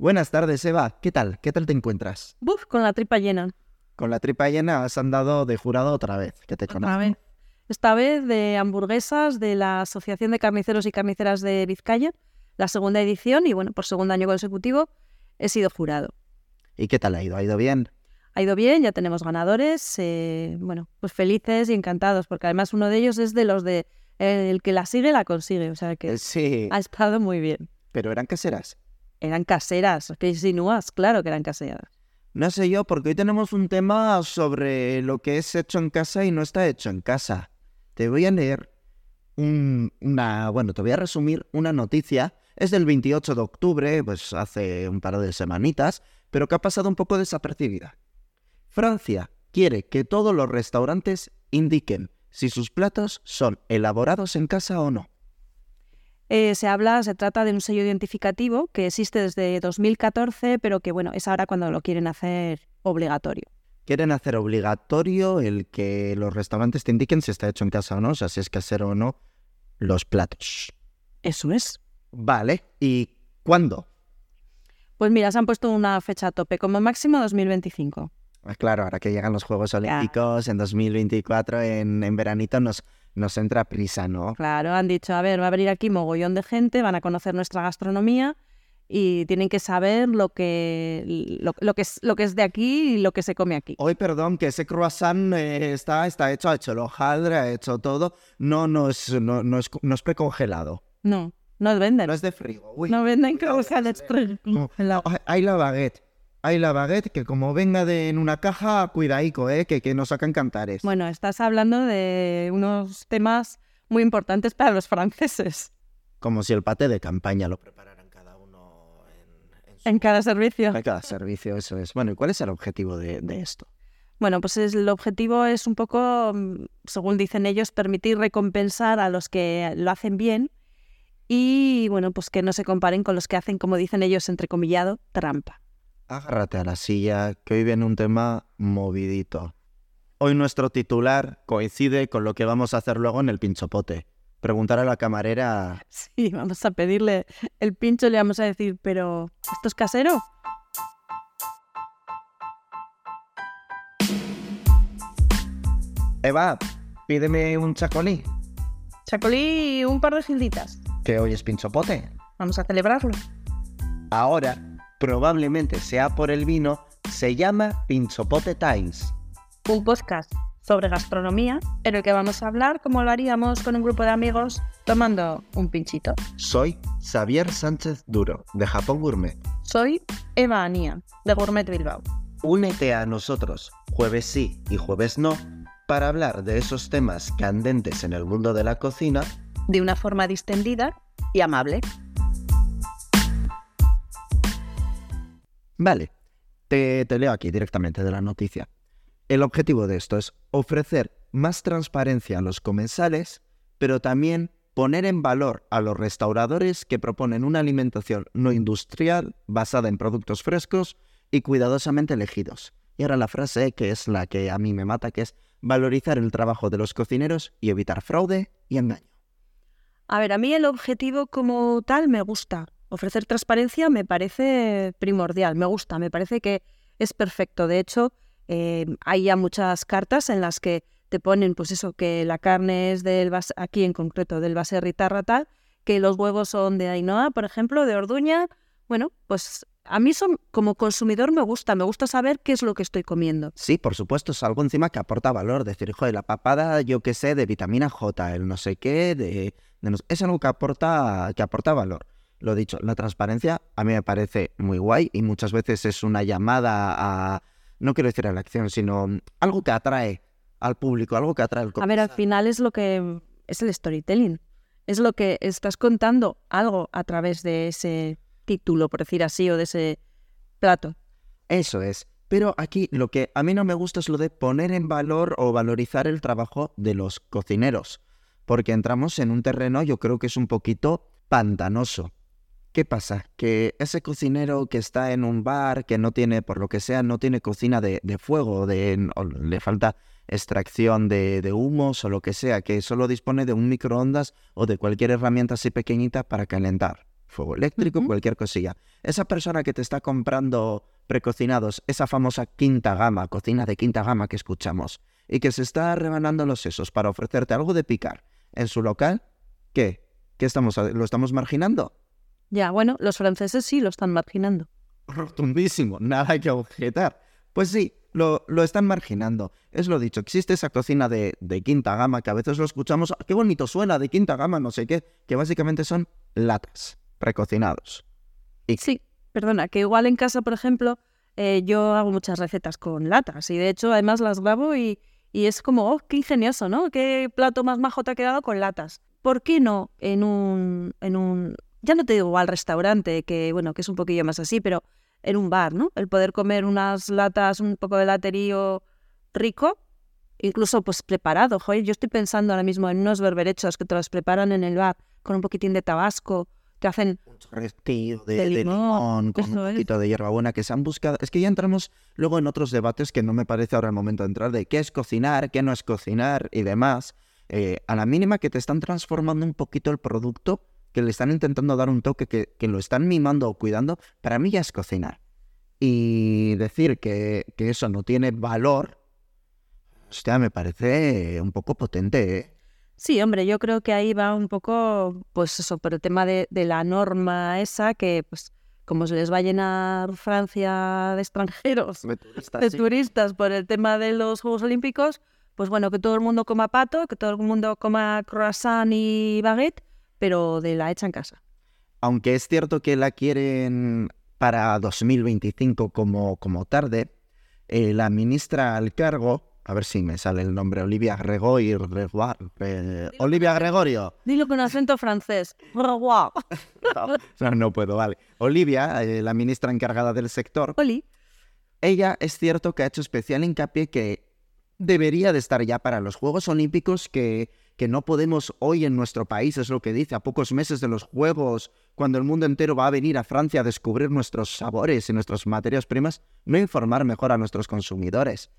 Buenas tardes, Eva. ¿Qué tal? ¿Qué tal te encuentras? Buf, con la tripa llena. Con la tripa llena has andado de jurado otra vez, que te conozco. Otra vez. Esta vez de hamburguesas de la Asociación de Carniceros y Carniceras de Vizcaya, la segunda edición, y bueno, por segundo año consecutivo he sido jurado. ¿Y qué tal ha ido? ¿Ha ido bien? Ha ido bien, ya tenemos ganadores, eh, bueno, pues felices y encantados, porque además uno de ellos es de los de el que la sigue la consigue, o sea que Eh, Sí, ha estado muy bien. pero eran caseras. Eran caseras, que insinúas, claro que eran caseras. No sé yo, porque hoy tenemos un tema sobre lo que es hecho en casa y no está hecho en casa. Te voy a leer un- una, bueno, te voy a resumir una noticia. Es del 28 de octubre, pues hace un par de semanitas, pero que ha pasado un poco desapercibida. Francia quiere que todos los restaurantes indiquen si sus platos son elaborados en casa o no. Eh, se habla, se trata de un sello identificativo que existe desde 2014, pero que bueno, es ahora cuando lo quieren hacer obligatorio. Quieren hacer obligatorio el que los restaurantes te indiquen si está hecho en casa o no, o sea, si es casero o no, los platos. Eso es. Vale, ¿y cuándo? Pues mira, se han puesto una fecha a tope, como máximo 2025. Ah, Claro, ahora que llegan los Juegos Olímpicos en 2024, en, en veranito, nos, nos entra prisa, ¿no? Claro, han dicho, a ver, va a venir aquí mogollón de gente, van a conocer nuestra gastronomía y tienen que saber lo que, lo, lo que, es, lo que es de aquí y lo que se come aquí. Hoy, perdón, que ese croissant eh, está, está hecho, ha hecho el hojaldre, ha hecho todo. No, no es, no, no es, no es precongelado. No, no venden. No es de frigo. Uy. No venden croissants. Ah, Hay la baguette. Hay la baguette que como venga de en una caja, cuidaico, eh, que, que nos sacan cantares. Bueno, estás hablando de unos temas muy importantes para los franceses Como si el pate de campaña lo prepararan cada uno en, en su- en cada servicio. en cada servicio, eso es. Bueno, ¿y cuál es el objetivo de, de esto? Bueno, pues es- el objetivo es un poco, mm, según dicen ellos, permitir recompensar a los que lo hacen bien y, bueno, pues que no se comparen con los que hacen, como dicen ellos, entrecomillado, trampa. Agárrate a la silla, que hoy viene un tema movidito. Hoy nuestro titular coincide con lo que vamos a hacer luego en el pinchopote. Preguntar a la camarera... Sí, vamos a pedirle el pincho y le vamos a decir, pero ¿esto es casero? Eva, pídeme un chacolí, Chacolí, un par de gilditas. que hoy es pinchopote. Vamos a celebrarlo. Ahora, probablemente sea por el vino, se llama Pinchopote Times. Un podcast sobre gastronomía en el que vamos a hablar como lo haríamos con un grupo de amigos tomando un pinchito. Soy Xavier Sánchez Duro, de Japón Gourmet. Soy Eva Anía, de Gourmet Bilbao. Únete a nosotros, jueves sí y jueves no, para hablar de esos temas candentes en el mundo de la cocina de una forma distendida y amable. Vale, te, te leo aquí directamente de la noticia. El objetivo de esto es ofrecer más transparencia a los comensales, pero también poner en valor a los restauradores que proponen una alimentación no industrial basada en productos frescos y cuidadosamente elegidos. Y ahora la frase que es la que a mí me mata, que es valorizar el trabajo de los cocineros y evitar fraude y engaño. A ver, a mí el objetivo como tal me gusta. Ofrecer transparencia me parece primordial, me gusta, me parece que es perfecto. De hecho, eh, hay ya muchas cartas en las que te ponen, pues eso, que la carne es del, aquí en concreto, del Baserritarra tal, que los huevos son de Ainhoa, por ejemplo, de Orduña. Bueno, pues a mí son, como consumidor me gusta, me gusta saber qué es lo que estoy comiendo. Sí, por supuesto, es algo encima que aporta valor. Decir, joder, la papada, yo qué sé, de vitamina J, el no sé qué, de, de es algo que aporta, que aporta valor. Lo dicho, la transparencia a mí me parece muy guay y muchas veces es una llamada a, no quiero decir a la acción, sino algo que atrae al público, algo que atrae al A ver, al final es lo que es el storytelling. Es lo que estás contando algo a través de ese título, por decir así, o de ese plato. Eso es. Pero aquí lo que a mí no me gusta es lo de poner en valor o valorizar el trabajo de los cocineros. Porque entramos en un terreno, yo creo que es un poquito pantanoso. ¿Qué pasa? Que ese cocinero que está en un bar, que no tiene, por lo que sea, no tiene cocina de, de fuego, de, o le falta extracción de, de humos o lo que sea, que solo dispone de un microondas o de cualquier herramienta así pequeñita para calentar. Fuego eléctrico, cualquier cosilla. esa persona que te está comprando precocinados, esa famosa quinta gama, cocina de quinta gama que escuchamos, y que se está rebanando los sesos para ofrecerte algo de picar en su local, ¿qué? ¿Qué estamos, lo estamos marginando? Ya, bueno, los franceses sí lo están marginando. Rotundísimo, nada que objetar. Pues sí, lo, lo, están marginando. Es lo dicho, existe esa cocina de, de, quinta gama que a veces lo escuchamos, qué bonito suena, de quinta gama, no sé qué, que básicamente son latas, precocinados. Y... Sí, perdona, que igual en casa, por ejemplo, eh, yo hago muchas recetas con latas y de hecho además las grabo y, y es como, oh, qué ingenioso, ¿no? Qué plato más majo te ha quedado con latas. ¿Por qué no en un, en un, ya no te digo al restaurante, que bueno, que es un poquillo más así, pero en un bar, ¿no? El poder comer unas latas, un poco de laterío rico, incluso pues preparado. Joder, yo estoy pensando ahora mismo en unos berberechos que te los preparan en el bar con un poquitín de tabasco, te hacen un de, de, limón, con un poquito de hierbabuena que se han buscado. Es que ya entramos luego en otros debates que no me parece ahora el momento de entrar de qué es cocinar, qué no es cocinar y demás. Eh, a la mínima que te están transformando un poquito el producto, que le están intentando dar un toque, que, que lo están mimando o cuidando, para mí ya es cocinar. Y decir que, que eso no tiene valor, hostia, me parece un poco potente, ¿eh? Sí, hombre, yo creo que ahí va un poco, pues eso, por el tema de, de la norma esa, que pues como se les va a llenar Francia de extranjeros, de turistas, de sí. turistas por el tema de los Juegos Olímpicos, pues bueno, que todo el mundo coma pato, que todo el mundo coma croissant y baguette, pero de la hecha en casa. Aunque es cierto que la quieren para 2025 como, como tarde, eh, la ministra al cargo, a ver si me sale el nombre, Olivia Gregorio, Re, Olivia Gregorio. Dilo con acento francés. Gregoire. no, no puedo, vale. Olivia, eh, la ministra encargada del sector, Oli. ella es cierto que ha hecho especial hincapié que debería de estar ya para los Juegos Olímpicos, que, que no podemos hoy en nuestro país, es lo que dice, a pocos meses de los Juegos, cuando el mundo entero va a venir a Francia a descubrir nuestros sabores y nuestras materias primas, no informar mejor a nuestros consumidores.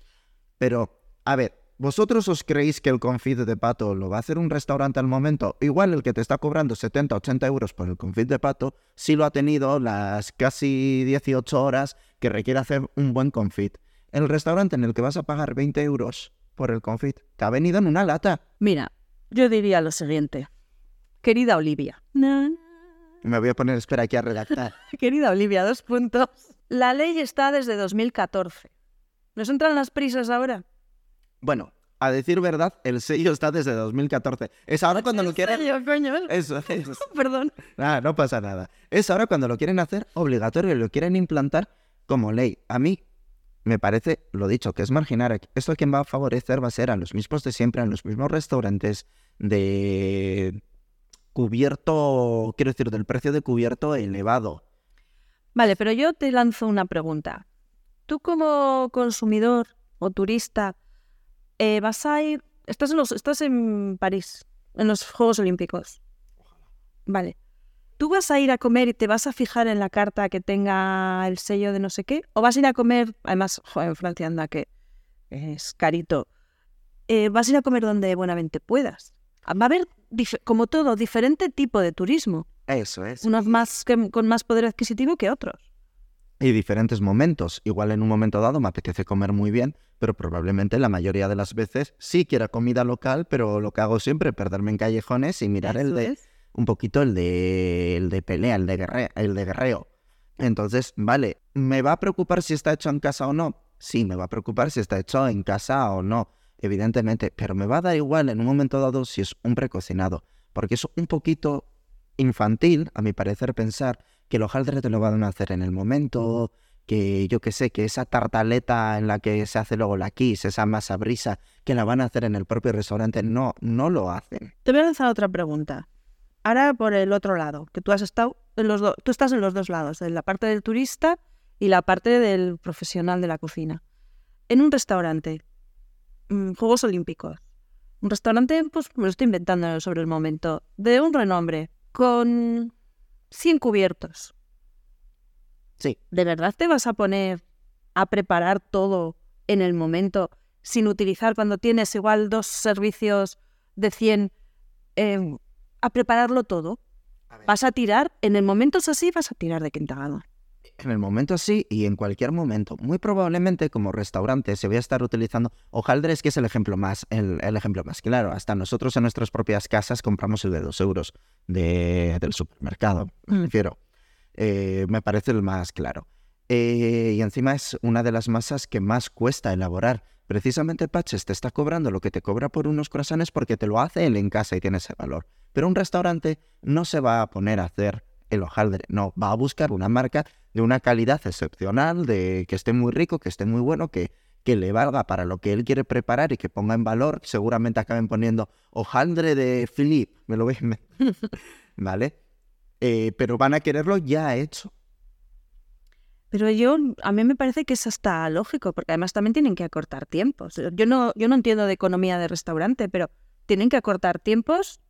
Pero, a ver, ¿vosotros os creéis que el confit de pato lo va a hacer un restaurante al momento? Igual el que te está cobrando 70, 80 euros por el confit de pato, sí lo ha tenido las casi 18 horas que requiere hacer un buen confit. El restaurante en el que vas a pagar 20 euros por el confit te ha venido en una lata. Mira, yo diría lo siguiente. Querida Olivia. Me voy a poner, espera, aquí a redactar. Querida Olivia, dos puntos. La ley está desde 2014. ¿Nos entran las prisas ahora? Bueno, a decir verdad, el sello está desde 2014. Es ahora cuando lo ¿En quieren... serio, coño? Eso, eso. Perdón. Nada, no pasa nada. Es ahora cuando lo quieren hacer obligatorio y lo quieren implantar como ley. A mí me parece, lo dicho, que es marginar. Esto a quien va a favorecer va a ser a los mismos de siempre, a los mismos restaurantes de cubierto, quiero decir, del precio de cubierto elevado. Vale, pero yo te lanzo una pregunta. Tú como consumidor o turista, eh, vas a ir, estás en, los, estás en París, en los Juegos Olímpicos. Vale. ¿Tú vas a ir a comer y te vas a fijar en la carta que tenga el sello de no sé qué? ¿O vas a ir a comer, además, en Francia anda que es carito, eh, vas a ir a comer donde buenamente puedas? Va a haber, como todo, diferente tipo de turismo. Eso es. Unos más que, con más poder adquisitivo que otros. Y diferentes momentos. Igual en un momento dado me apetece comer muy bien, pero probablemente la mayoría de las veces sí quiera comida local, pero lo que hago siempre es perderme en callejones y mirar el de es. Un poquito el de el de pelea, el de guerre- el de guerreo. Entonces, vale, ¿me va a preocupar si está hecho en casa o no? Sí, me va a preocupar si está hecho en casa o no, evidentemente, pero me va a dar igual en un momento dado si es un precocinado, porque es un poquito infantil, a mi parecer, pensar que el hojaldre te lo van a hacer en el momento, que yo que sé, que esa tartaleta en la que se hace luego la kiss, esa masa brisa, que la van a hacer en el propio restaurante, no, no lo hacen. Te voy a lanzar otra pregunta. Ahora por el otro lado, que tú has estado en los dos, tú estás en los dos lados, en la parte del turista y la parte del profesional de la cocina. En un restaurante, mm, Juegos Olímpicos, un restaurante, pues me lo estoy inventando sobre el momento, de un renombre, con 100 cubiertos. Sí. ¿De verdad te vas a poner a preparar todo en el momento sin utilizar cuando tienes igual dos servicios de 100 eh, a prepararlo todo? Vas a tirar, en el momento es así, vas a tirar de quinta en el momento sí y en cualquier momento. Muy probablemente como restaurante se voy a estar utilizando hojaldres, que es el ejemplo más, el, ejemplo más claro. Hasta nosotros en nuestras propias casas compramos el de dos euros de, del supermercado, me mm. refiero. Eh, me parece el más claro. Eh, y encima es una de las masas que más cuesta elaborar. Precisamente Patches te está cobrando lo que te cobra por unos croissants porque te lo hace él en casa y tiene ese valor. Pero un restaurante no se va a poner a hacer el hojaldre, no, va a buscar una marca de una calidad excepcional, de que esté muy rico, que esté muy bueno, que, que le valga para lo que él quiere preparar y que ponga en valor. Seguramente acaben poniendo hojaldre de Philip, me lo voy ¿Vale? Eh, pero van a quererlo ya hecho. Pero yo, a mí me parece que es hasta lógico, porque además también tienen que acortar tiempos. Yo no, yo no entiendo de economía de restaurante, pero tienen que acortar tiempos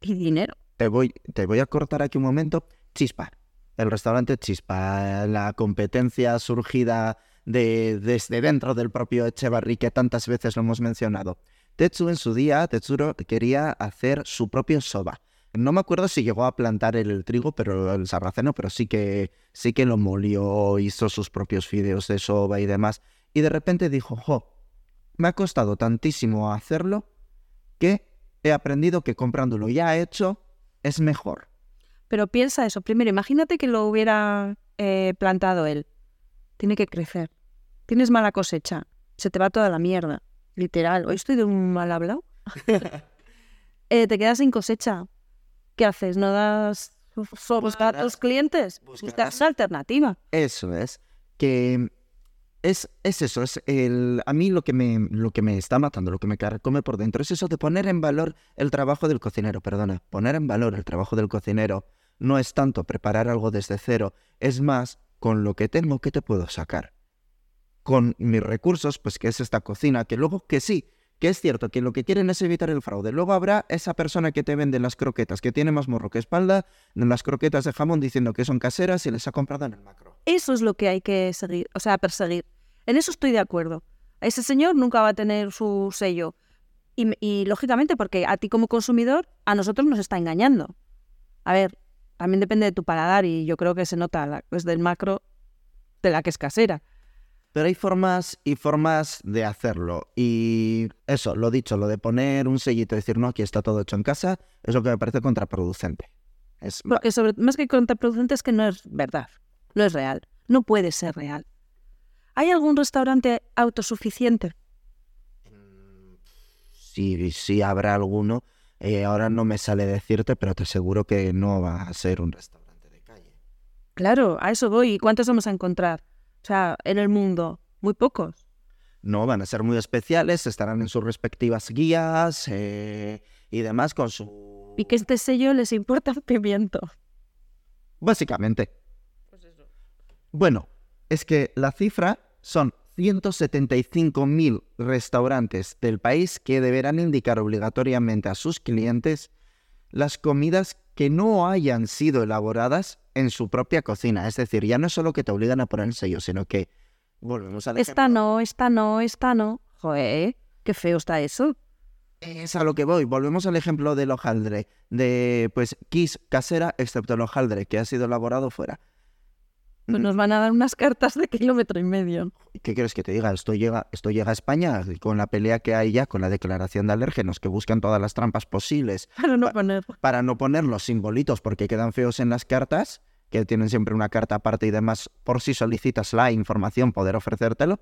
y dinero. Te voy, te voy a cortar aquí un momento. Chispa. El restaurante Chispa, la competencia surgida de, desde dentro del propio Echevarri, que tantas veces lo hemos mencionado. Tetsu en su día, Tetsuro quería hacer su propio soba. No me acuerdo si llegó a plantar el, trigo, pero el sarraceno, pero sí que sí que lo molió, hizo sus propios fideos de soba y demás. Y de repente dijo, jo, me ha costado tantísimo hacerlo que he aprendido que comprándolo ya hecho es mejor. Pero piensa eso. Primero, imagínate que lo hubiera eh, plantado él. Tiene que crecer. Tienes mala cosecha. Se te va toda la mierda. Literal. Hoy estoy de un mal hablado. Eh, te quedas sin cosecha. ¿qué haces? ¿No das buscar a tus clientes? Buscas una alternativa. Eso es. Que es, es eso, es el, a mí lo que, me, lo que me está matando, lo que me come por dentro, es eso de poner en valor el trabajo del cocinero, perdona, poner en valor el trabajo del cocinero no es tanto preparar algo desde cero, es más, con lo que tengo, ¿qué te puedo sacar? Con mis recursos, pues que es esta cocina, que luego que sí, que es cierto que lo que quieren es evitar el fraude. Luego habrá esa persona que te vende las croquetas, que tiene más morro que espalda, las croquetas de jamón diciendo que son caseras y les ha comprado en el macro. Eso es lo que hay que seguir, o sea, perseguir. En eso estoy de acuerdo. Ese señor nunca va a tener su sello. Y, lógicamente, porque a ti como consumidor, a nosotros nos está engañando. A ver, también depende de tu paladar y yo creo que se nota desde el macro de la que es casera. Pero hay formas y formas de hacerlo. Y eso, lo dicho, lo de poner un sellito y decir, no, aquí está todo hecho en casa, es lo que me parece contraproducente. Es... Porque sobre, más que contraproducente es que no es verdad, no es real, no puede ser real. ¿Hay algún restaurante autosuficiente? Sí, sí habrá alguno. Eh, ahora no me sale decirte, pero te aseguro que no va a ser un restaurante de calle. Claro, a eso voy. ¿Y cuántos vamos a encontrar? O sea, en el mundo, muy pocos. No, van a ser muy especiales, estarán en sus respectivas guías eh, y demás con su... Y que este sello les importa un pimiento. Básicamente. Pues eso. Bueno, es que la cifra son 175.000 restaurantes del país que deberán indicar obligatoriamente a sus clientes las comidas que no hayan sido elaboradas en su propia cocina. Es decir, ya no es solo que te obligan a poner el sello, sino que volvemos al Esta no, esta no, esta no. Joder, qué feo está eso. Es a lo que voy. Volvemos al ejemplo del hojaldre. De, pues, Kiss casera, excepto el hojaldre, que ha sido elaborado fuera. Pues nos van a dar unas cartas de kilómetro y medio. ¿Qué quieres que te diga? Esto llega, esto llega a España con la pelea que hay ya con la declaración de alérgenos, que buscan todas las trampas posibles. Para no poner. Para no poner los simbolitos porque quedan feos en las cartas, que tienen siempre una carta aparte y demás, por si solicitas la información, poder ofrecértelo.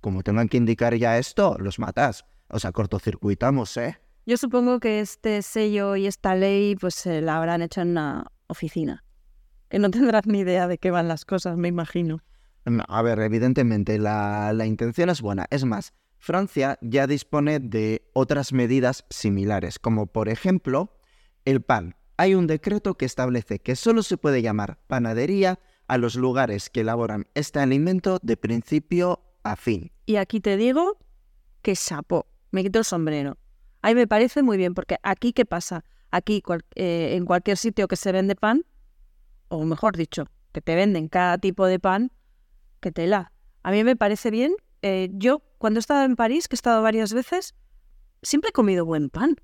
Como tengan que indicar ya esto, los matas. O sea, cortocircuitamos, ¿eh? Yo supongo que este sello y esta ley pues se la habrán hecho en una oficina que no tendrás ni idea de qué van las cosas, me imagino. a ver, evidentemente la, la intención es buena. Es más, Francia ya dispone de otras medidas similares, como por ejemplo el pan. Hay un decreto que establece que solo se puede llamar panadería a los lugares que elaboran este alimento de principio a fin. Y aquí te digo que sapo, me quito el sombrero. Ahí me parece muy bien, porque aquí, ¿qué pasa? Aquí, eh, en cualquier sitio que se vende pan, o mejor dicho, que te venden cada tipo de pan, que te la. A mí me parece bien. Eh, yo, cuando he estado en París, que he estado varias veces, siempre he comido buen pan.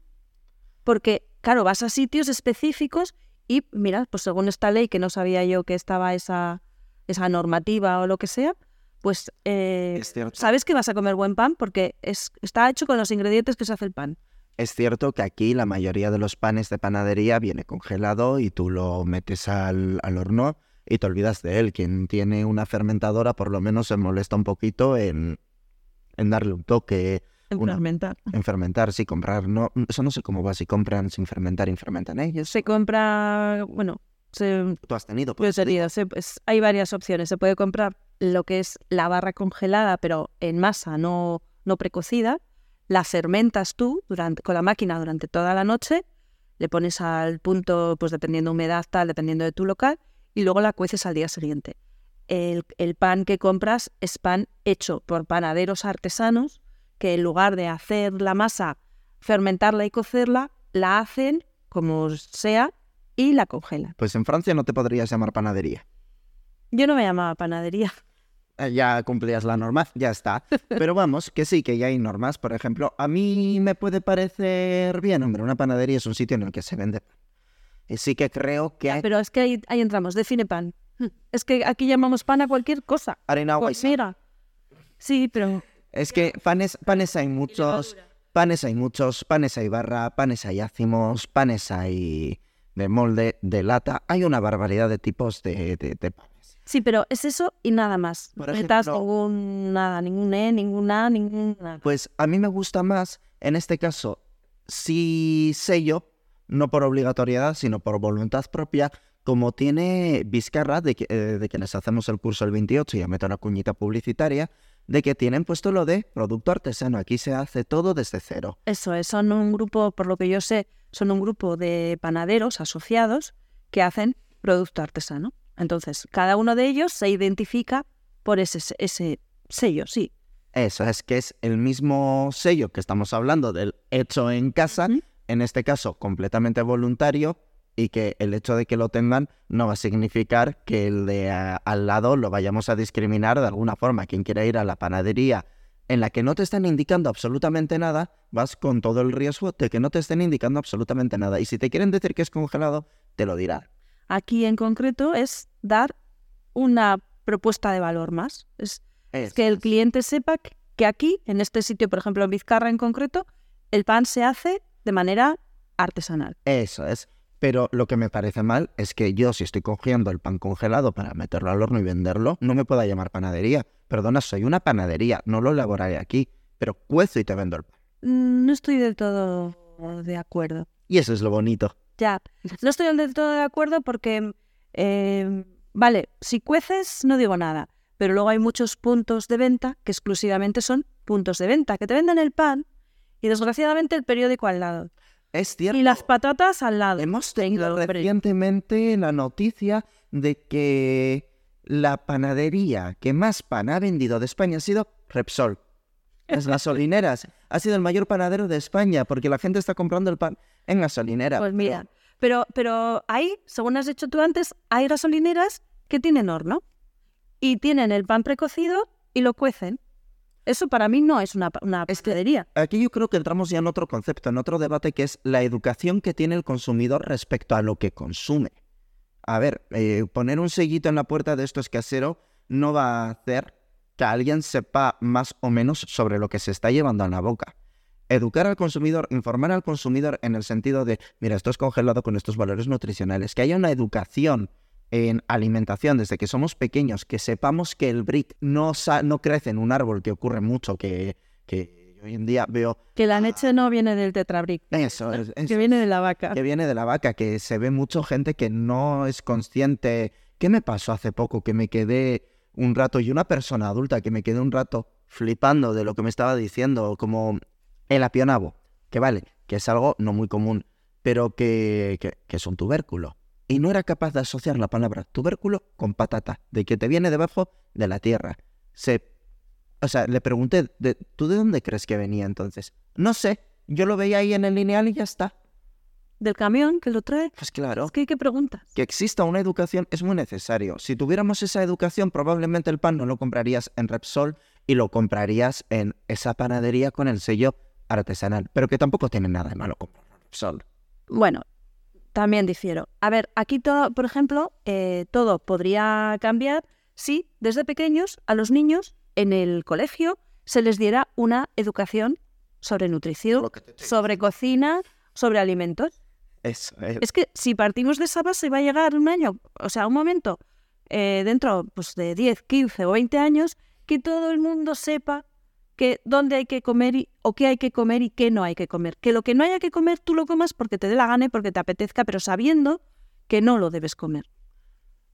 Porque, claro, vas a sitios específicos y, mira, pues según esta ley, que no sabía yo que estaba esa, esa normativa o lo que sea, pues eh, sabes que vas a comer buen pan porque es, está hecho con los ingredientes que se hace el pan. Es cierto que aquí la mayoría de los panes de panadería viene congelado y tú lo metes al, al horno y te olvidas de él. Quien tiene una fermentadora por lo menos se molesta un poquito en, en darle un toque, En Una- fermentar. en fermentar, sí, comprar. No, eso no sé cómo va, si compran sin fermentar y fermentan ellos. Se compra, bueno, se, Tú has tenido, Pues sería, se- pues, hay varias opciones. Se puede comprar lo que es la barra congelada, pero en masa, no, no precocida. La fermentas tú durante, con la máquina durante toda la noche. Le pones al punto, pues dependiendo humedad, tal, dependiendo de tu local, y luego la cueces al día siguiente. El, el pan que compras es pan hecho por panaderos artesanos que en lugar de hacer la masa, fermentarla y cocerla, la hacen como sea y la congelan. pues en Francia no te podrías llamar panadería. Yo no me llamaba panadería. Eh, Ya cumplías la norma, ya está. Pero vamos, que sí, que ya hay normas. Por ejemplo, a mí me puede parecer bien, hombre, una panadería es un sitio en el que se vende pan. Y sí que creo que hay Pero es que ahí, ahí entramos, define pan. Es que aquí llamamos pan a cualquier cosa. harina agua Pues mira. Sí, pero Es que panes, panes hay muchos, panes hay muchos, panes hay barra, panes hay ácimos, panes hay de molde, de lata. Hay una barbaridad de tipos de, de- de panes. Sí, pero es eso y nada más. Por No ningún nada, ningún E, ningún A, ningún nada. Pues a mí me gusta más, en este caso, si sello, no por obligatoriedad, sino por voluntad propia, como tiene Vizcarra, de, que, eh, de quienes hacemos el curso el 28, y ya meto una cuñita publicitaria, de que tienen puesto lo de producto artesano. Aquí se hace todo desde cero. Eso es, son un grupo, por lo que yo sé, son un grupo de panaderos asociados que hacen producto artesano. Entonces, cada uno de ellos se identifica por ese, ese sello, sí. Eso es que es el mismo sello que estamos hablando del hecho en casa, en este caso completamente voluntario, y que el hecho de que lo tengan no va a significar que el de a- al lado lo vayamos a discriminar de alguna forma. Quien quiera ir a la panadería en la que no te están indicando absolutamente nada, vas con todo el riesgo de que no te estén indicando absolutamente nada. Y si te quieren decir que es congelado, te lo dirán. Aquí en concreto es dar una propuesta de valor más. Es, es que el cliente sepa que- que aquí, en este sitio, por ejemplo en Vizcarra en concreto, el pan se hace de manera artesanal. Eso es. Pero lo que me parece mal es que yo, si estoy cogiendo el pan congelado para meterlo al horno y venderlo, no me pueda llamar panadería. Perdona, soy una panadería, no lo elaboraré aquí, pero cuezo y te vendo el pan. Mm, No estoy del todo de acuerdo. Y eso es lo bonito. Ya, no estoy del todo de acuerdo porque, eh, vale, si cueces no digo nada, pero luego hay muchos puntos de venta que exclusivamente son puntos de venta, que te venden el pan y desgraciadamente el periódico al lado Es cierto. y las patatas al lado. Hemos tenido recientemente la noticia de que la panadería que más pan ha vendido de España ha sido Repsol. Las gasolineras. Ha sido el mayor panadero de España porque la gente está comprando el pan en gasolinera. Pues mira, pero, pero ahí, según has dicho tú antes, hay gasolineras que tienen horno y tienen el pan precocido y lo cuecen. Eso para mí no es una, una Es que- panadería. Aquí yo creo que entramos ya en otro concepto, en otro debate que es la educación que tiene el consumidor respecto a lo que consume. A ver, eh, poner un sellito en la puerta de esto es casero no va a hacer que alguien sepa más o menos sobre lo que se está llevando a la boca. Educar al consumidor, informar al consumidor en el sentido de, mira, esto es congelado con estos valores nutricionales, que haya una educación en alimentación desde que somos pequeños, que sepamos que el brick no, no crece en un árbol, que ocurre mucho, que, que hoy en día veo Que la leche no viene del tetrabric, eso, es- que eso viene de la vaca. que viene de la vaca, que se ve mucho gente que no es consciente. ¿Qué me pasó hace poco? Que me quedé un rato, y una persona adulta que me quedé un rato flipando de lo que me estaba diciendo, como el apionabo, que vale, que es algo no muy común, pero que, que, que es un tubérculo. Y no era capaz de asociar la palabra tubérculo con patata, de que te viene debajo de la tierra. Se, o sea, le pregunté, de, ¿tú de dónde crees que venía entonces? No sé, yo lo veía ahí en el lineal y ya está. Del camión que lo trae. Pues claro, Es que qué preguntas. que exista una educación es muy necesario. Si tuviéramos esa educación, probablemente el pan no lo comprarías en Repsol y lo comprarías en esa panadería con el sello artesanal. Pero que tampoco tiene nada de malo comprar Repsol. Bueno, también difiero. A ver, aquí todo, por ejemplo, eh, todo podría cambiar si desde pequeños a los niños en el colegio se les diera una educación sobre nutrición, sobre cocina, sobre alimentos. Eso, eh, Es que si partimos de esa base va a llegar un año, o sea, un momento, eh, dentro pues, de 10, 15 o 20 años, que todo el mundo sepa que dónde hay que comer y, o qué hay que comer y qué no hay que comer. Que lo que no haya que comer tú lo comas porque te dé la gana y porque te apetezca, pero sabiendo que no lo debes comer.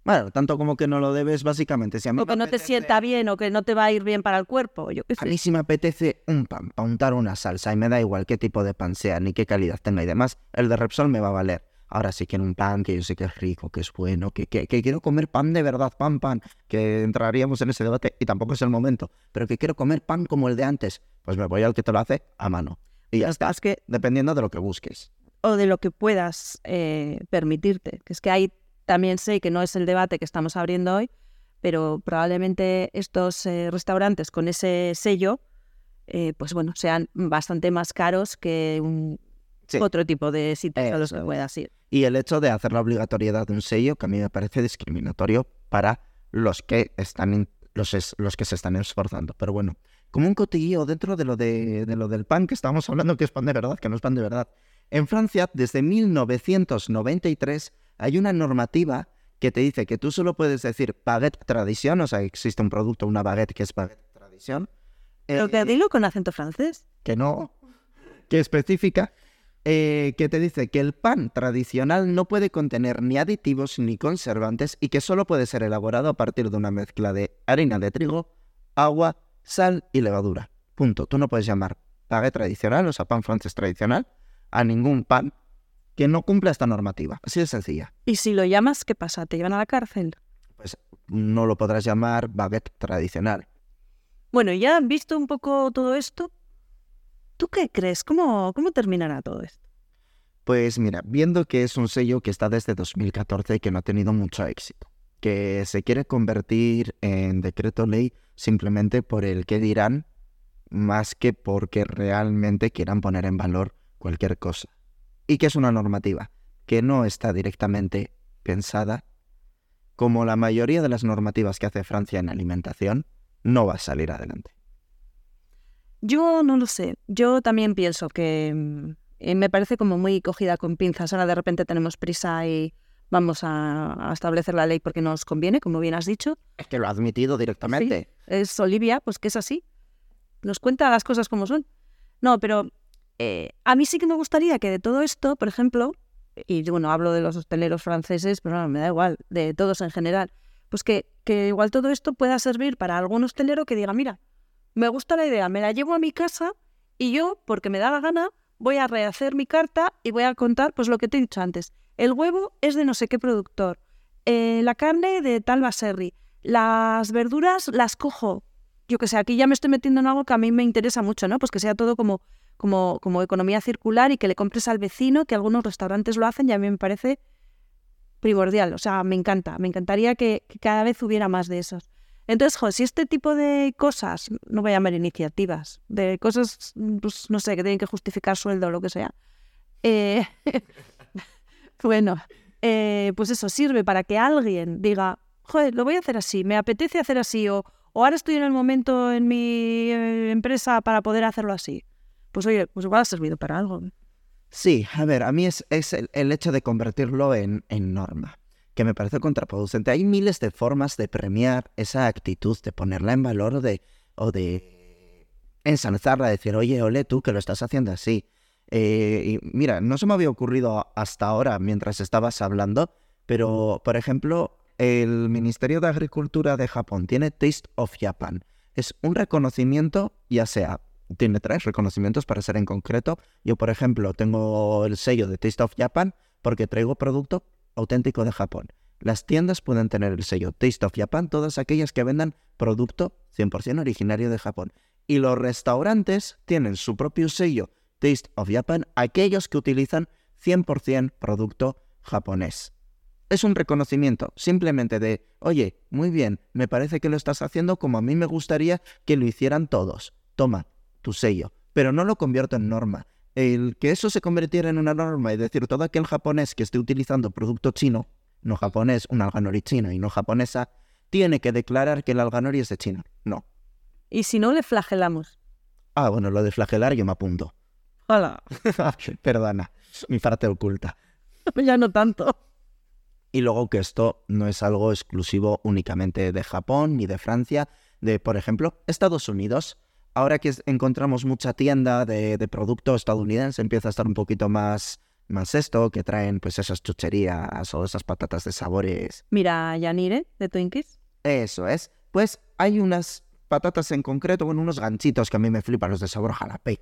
Bueno, tanto como que no lo debes, básicamente. Si a mí O que no te sienta bien o que no te va a ir bien para el cuerpo. Yo qué A mí si me apetece un pan para untar una salsa y me da igual qué tipo de pan sea ni qué calidad tenga y demás, el de Repsol me va a valer. Ahora sí quiero un pan que yo sé que es rico, que es bueno, que, que, quiero comer pan de verdad, pan, pan, que entraríamos en ese debate y tampoco es el momento, pero que quiero comer pan como el de antes, pues me voy al que te lo hace a mano. Y ya está, Es que dependiendo de lo que busques. o de lo que puedas eh, permitirte. Que es que ahí también sé que no es el debate que estamos abriendo hoy, pero probablemente estos eh, restaurantes con ese sello, eh, pues bueno, sean bastante más caros que un Sí. otro tipo de sitios a los Eso que puedas ir. Y el hecho de hacer la obligatoriedad de un sello, que a mí me parece discriminatorio para los que están in- los, es- los que se están esforzando. Pero bueno, como un cotilleo dentro de lo, de, de lo del pan que estábamos hablando, que es pan de verdad, que no es pan de verdad. En Francia, desde 1993, hay una normativa que te dice que tú solo puedes decir baguette tradición, o sea, existe un producto, una baguette que es baguette tradición. Pero eh, que dilo con acento francés. que no, que especifica, eh, que te dice que el pan tradicional no puede contener ni aditivos ni conservantes y que solo puede ser elaborado a partir de una mezcla de harina de trigo, agua, sal y levadura. Punto. Tú no puedes llamar baguette tradicional, o sea, pan francés tradicional, a ningún pan que no cumpla esta normativa. Así de sencilla. Y si lo llamas, ¿qué pasa? ¿Te llevan a la cárcel? Pues no lo podrás llamar baguette tradicional. Bueno, ya visto un poco todo esto, ¿tú qué crees? ¿Cómo, cómo terminará todo esto? Pues mira, viendo que es un sello que está desde 2014 y que no ha tenido mucho éxito, que se quiere convertir en decreto ley simplemente por el que dirán, más que porque realmente quieran poner en valor cualquier cosa. Y que es una normativa que no está directamente pensada, como la mayoría de las normativas que hace Francia en alimentación, no va a salir adelante. Yo no lo sé. Yo también pienso que mm, eh, me parece como muy cogida con pinzas. Ahora de repente tenemos prisa y vamos a, a establecer la ley porque nos conviene, como bien has dicho. Es que lo ha admitido directamente. Es Olivia, pues que es así. Nos cuenta las cosas como son. No, pero eh, a mí sí que me gustaría que de todo esto, por ejemplo, y bueno, hablo de los hosteleros franceses, pero no, me da igual, de todos en general, pues que, que igual todo esto pueda servir para algún hostelero que diga, mira, me gusta la idea, me la llevo a mi casa y yo, porque me da la gana, voy a rehacer mi carta y voy a contar pues lo que te he dicho antes. El huevo es de no sé qué productor, eh, la carne de tal baserri, las verduras las cojo. Yo que sé, aquí ya me estoy metiendo en algo que a mí me interesa mucho, ¿no? Pues que sea todo como, como, como economía circular y que le compres al vecino, que algunos restaurantes lo hacen y a mí me parece primordial. O sea, me encanta. Me encantaría que, que cada vez hubiera más de esos. Entonces, jo, si este tipo de cosas, no voy a llamar iniciativas, de cosas, pues no sé, que tienen que justificar sueldo o lo que sea, eh, bueno, eh, pues eso sirve para que alguien diga, joder, lo voy a hacer así, me apetece hacer así, o, o ahora estoy en el momento en mi eh, empresa para poder hacerlo así. Pues oye, pues igual ha servido para algo. Sí, a ver, a mí es, el, hecho de convertirlo en norma, que me parece contraproducente. Hay miles de formas de premiar esa actitud, de ponerla en valor o de, o de ensalzarla, decir, oye, ole tú que lo estás haciendo así. Eh, y mira, no se me había ocurrido hasta ahora mientras estabas hablando, pero, por ejemplo, el Ministerio de Agricultura de Japón tiene Taste of Japan. Es un reconocimiento, ya sea tiene tres reconocimientos para ser en concreto. Yo, por ejemplo, tengo el sello de Taste of Japan porque traigo producto auténtico de Japón. Las tiendas pueden tener el sello Taste of Japan, todas aquellas que vendan producto 100% originario de Japón. Y los restaurantes tienen su propio sello Taste of Japan, aquellos que utilizan 100% producto japonés. Es un reconocimiento simplemente de, oye, muy bien, me parece que lo estás haciendo como a mí me gustaría que lo hicieran todos. Toma, tu sello, pero no lo convierto en norma. El que eso se convirtiera en una norma y decir todo aquel japonés que esté utilizando producto chino, no japonés, un alga nori chino y no japonesa, tiene que declarar que el alganori es de China. No. Y si no, le flagelamos. Ah, bueno, lo de flagelar yo me apunto. Hola. Perdona, mi parte oculta. ya no tanto. Y luego que esto no es algo exclusivo únicamente de Japón ni de Francia, de, por ejemplo, Estados Unidos. Ahora que encontramos mucha tienda de, de producto estadounidense, empieza a estar un poquito más, más esto, que traen pues esas chucherías o esas patatas de sabores. Mira, Yanire, de Twinkies. Eso es. Pues hay unas patatas en concreto, bueno, unos ganchitos que a mí me flipan, los de sabor jalapeño.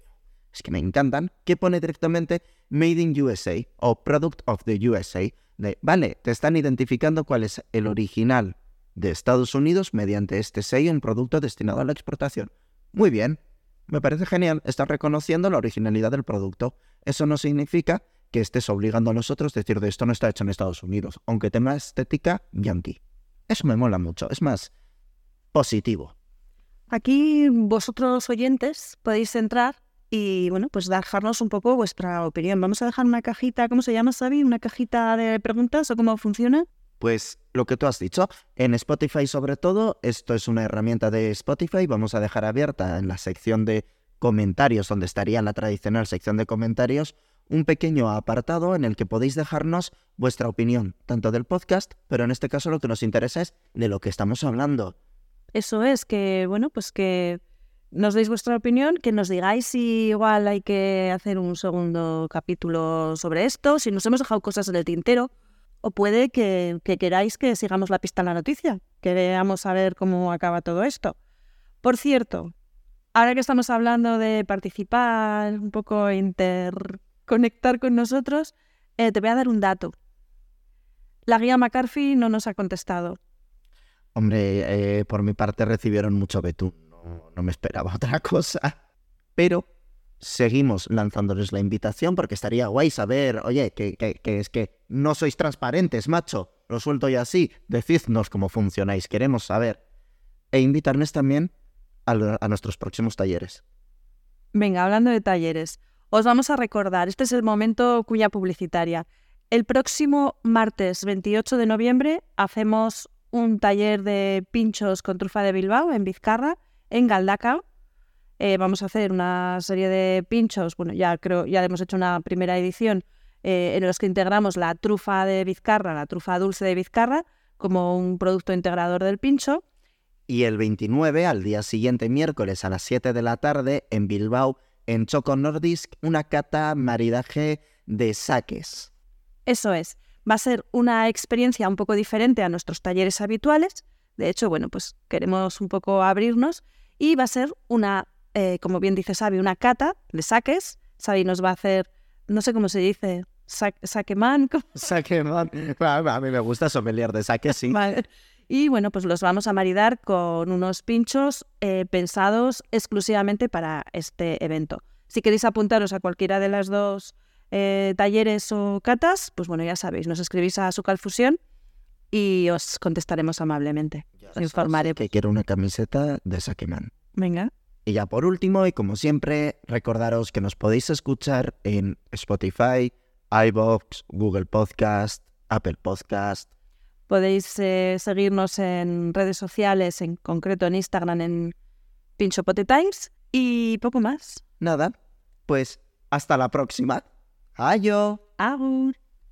Es que me encantan, que pone directamente Made in USA o Product of the USA. De, vale, te están identificando cuál es el original de Estados Unidos mediante este sello en producto destinado a la exportación. Muy bien, me parece genial, estás reconociendo la originalidad del producto. Eso no significa que estés obligando a nosotros a decir de esto no está hecho en Estados Unidos, aunque tenga estética yankee. Eso me mola mucho, es más positivo. Aquí vosotros oyentes podéis entrar y bueno, pues dejarnos un poco vuestra opinión. Vamos a dejar una cajita, ¿cómo se llama, Sabi? ¿Una cajita de preguntas o cómo funciona? Pues lo que tú has dicho, en Spotify sobre todo, esto es una herramienta de Spotify, vamos a dejar abierta en la sección de comentarios, donde estaría la tradicional sección de comentarios, un pequeño apartado en el que podéis dejarnos vuestra opinión, tanto del podcast, pero en este caso lo que nos interesa es de lo que estamos hablando. Eso es, que bueno, pues que nos deis vuestra opinión, que nos digáis si igual hay que hacer un segundo capítulo sobre esto, si nos hemos dejado cosas en el tintero, o puede que, queráis que sigamos la pista en la noticia, que veamos a ver cómo acaba todo esto. Por cierto, ahora que estamos hablando de participar, un poco interconectar con nosotros, eh, te voy a dar un dato. La guía McCarthy no nos ha contestado. Hombre, eh, por mi parte recibieron mucho betún no, me esperaba otra cosa. Pero seguimos lanzándoles la invitación porque estaría guay saber, oye, que, es que no sois transparentes, macho. Lo suelto ya así. Decidnos cómo funcionáis, queremos saber. E invitarnos también a, a nuestros próximos talleres. Venga, hablando de talleres, os vamos a recordar, este es el momento cuya publicitaria. El próximo martes 28 de noviembre hacemos un taller de pinchos con trufa de Bilbao en Vizcarra en Galdacao. Eh, vamos a hacer una serie de pinchos, bueno, ya creo, ya hemos hecho una primera edición eh, en los que integramos la trufa de Vizcarra, la trufa dulce de Vizcarra, como un producto integrador del pincho. Y el 29, al día siguiente, miércoles a las 7 de la tarde, en Bilbao, en Choco Nordisk, una cata maridaje de saques. Eso es. Va a ser una experiencia un poco diferente a nuestros talleres habituales. De hecho, bueno, pues queremos un poco abrirnos y va a ser una, eh, como bien dice Sabi, una cata de saques. Sabi nos va a hacer, no sé cómo se dice, saqueman. Saqueman. A mí me gusta sommelier de saques, sí. Y bueno, pues los vamos a maridar con unos pinchos eh, pensados exclusivamente para este evento. Si queréis apuntaros a cualquiera de las dos eh, talleres o catas, pues bueno, ya sabéis, nos escribís a su calfusión y os contestaremos amablemente. Os informaré. Que quiero una camiseta de Sakeman. Venga. Y ya por último, y como siempre, recordaros que nos podéis escuchar en Spotify, iBox, Google Podcast, Apple Podcast. Podéis eh, seguirnos en redes sociales, en concreto en Instagram, en Times y poco más. Nada, pues hasta la próxima. Ayo. Agur.